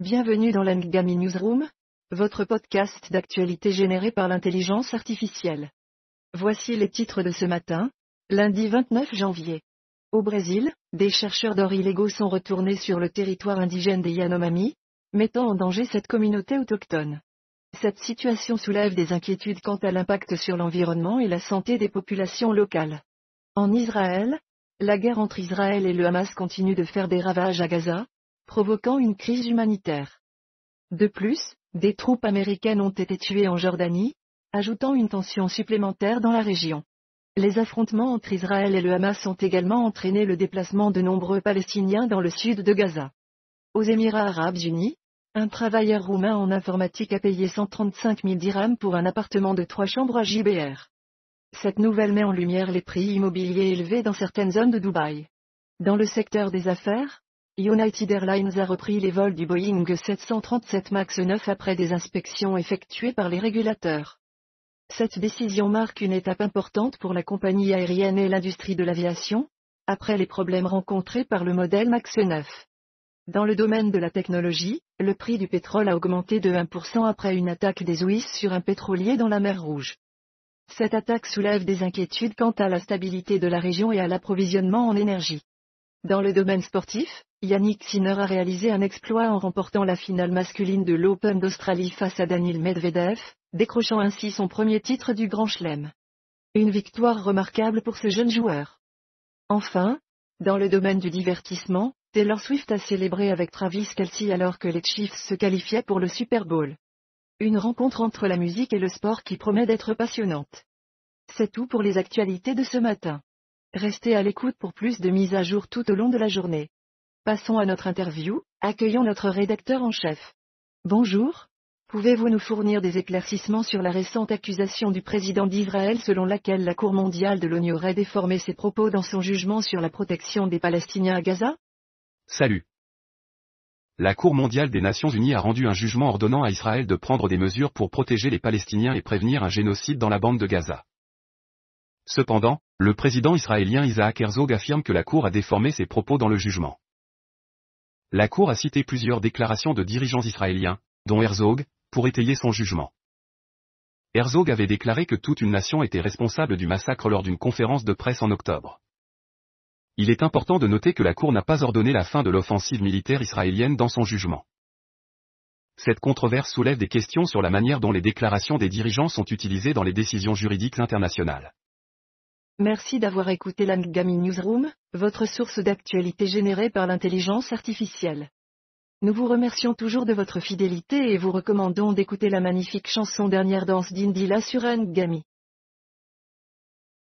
Bienvenue dans l'Angami Newsroom, votre podcast d'actualité généré par l'intelligence artificielle. Voici les titres de ce matin, lundi 29 janvier. Au Brésil, des chercheurs d'or illégaux sont retournés sur le territoire indigène des Yanomami, mettant en danger cette communauté autochtone. Cette situation soulève des inquiétudes quant à l'impact sur l'environnement et la santé des populations locales. En Israël, la guerre entre Israël et le Hamas continue de faire des ravages à Gaza, provoquant une crise humanitaire. De plus, des troupes américaines ont été tuées en Jordanie, ajoutant une tension supplémentaire dans la région. Les affrontements entre Israël et le Hamas ont également entraîné le déplacement de nombreux Palestiniens dans le sud de Gaza. Aux Émirats arabes unis, un travailleur roumain en informatique a payé 135 000 dirhams pour un appartement de trois chambres à JBR. Cette nouvelle met en lumière les prix immobiliers élevés dans certaines zones de Dubaï. Dans le secteur des affaires, United Airlines a repris les vols du Boeing 737 MAX 9 après des inspections effectuées par les régulateurs. Cette décision marque une étape importante pour la compagnie aérienne et l'industrie de l'aviation, après les problèmes rencontrés par le modèle MAX 9. Dans le domaine de la technologie, le prix du pétrole a augmenté de 1% après une attaque des Ouïs sur un pétrolier dans la mer Rouge. Cette attaque soulève des inquiétudes quant à la stabilité de la région et à l'approvisionnement en énergie. Dans le domaine sportif, Yannick Sinner a réalisé un exploit en remportant la finale masculine de l'Open d'Australie face à Daniil Medvedev, décrochant ainsi son premier titre du Grand Chelem. Une victoire remarquable pour ce jeune joueur. Enfin, dans le domaine du divertissement, Taylor Swift a célébré avec Travis Kelsey alors que les Chiefs se qualifiaient pour le Super Bowl. Une rencontre entre la musique et le sport qui promet d'être passionnante. C'est tout pour les actualités de ce matin. Restez à l'écoute pour plus de mises à jour tout au long de la journée. Passons à notre interview, accueillons notre rédacteur en chef. Bonjour. Pouvez-vous nous fournir des éclaircissements sur la récente accusation du président d'Israël selon laquelle la Cour mondiale de l'ONU aurait déformé ses propos dans son jugement sur la protection des Palestiniens à Gaza? Salut. La Cour mondiale des Nations Unies a rendu un jugement ordonnant à Israël de prendre des mesures pour protéger les Palestiniens et prévenir un génocide dans la bande de Gaza. Cependant, le président israélien Isaac Herzog affirme que la Cour a déformé ses propos dans le jugement. La Cour a cité plusieurs déclarations de dirigeants israéliens, dont Herzog, pour étayer son jugement. Herzog avait déclaré que toute une nation était responsable du massacre lors d'une conférence de presse en octobre. Il est important de noter que la Cour n'a pas ordonné la fin de l'offensive militaire israélienne dans son jugement. Cette controverse soulève des questions sur la manière dont les déclarations des dirigeants sont utilisées dans les décisions juridiques internationales. Merci d'avoir écouté l'Angami Newsroom, votre source d'actualité générée par l'intelligence artificielle. Nous vous remercions toujours de votre fidélité et vous recommandons d'écouter la magnifique chanson Dernière danse d'Indila sur Angami.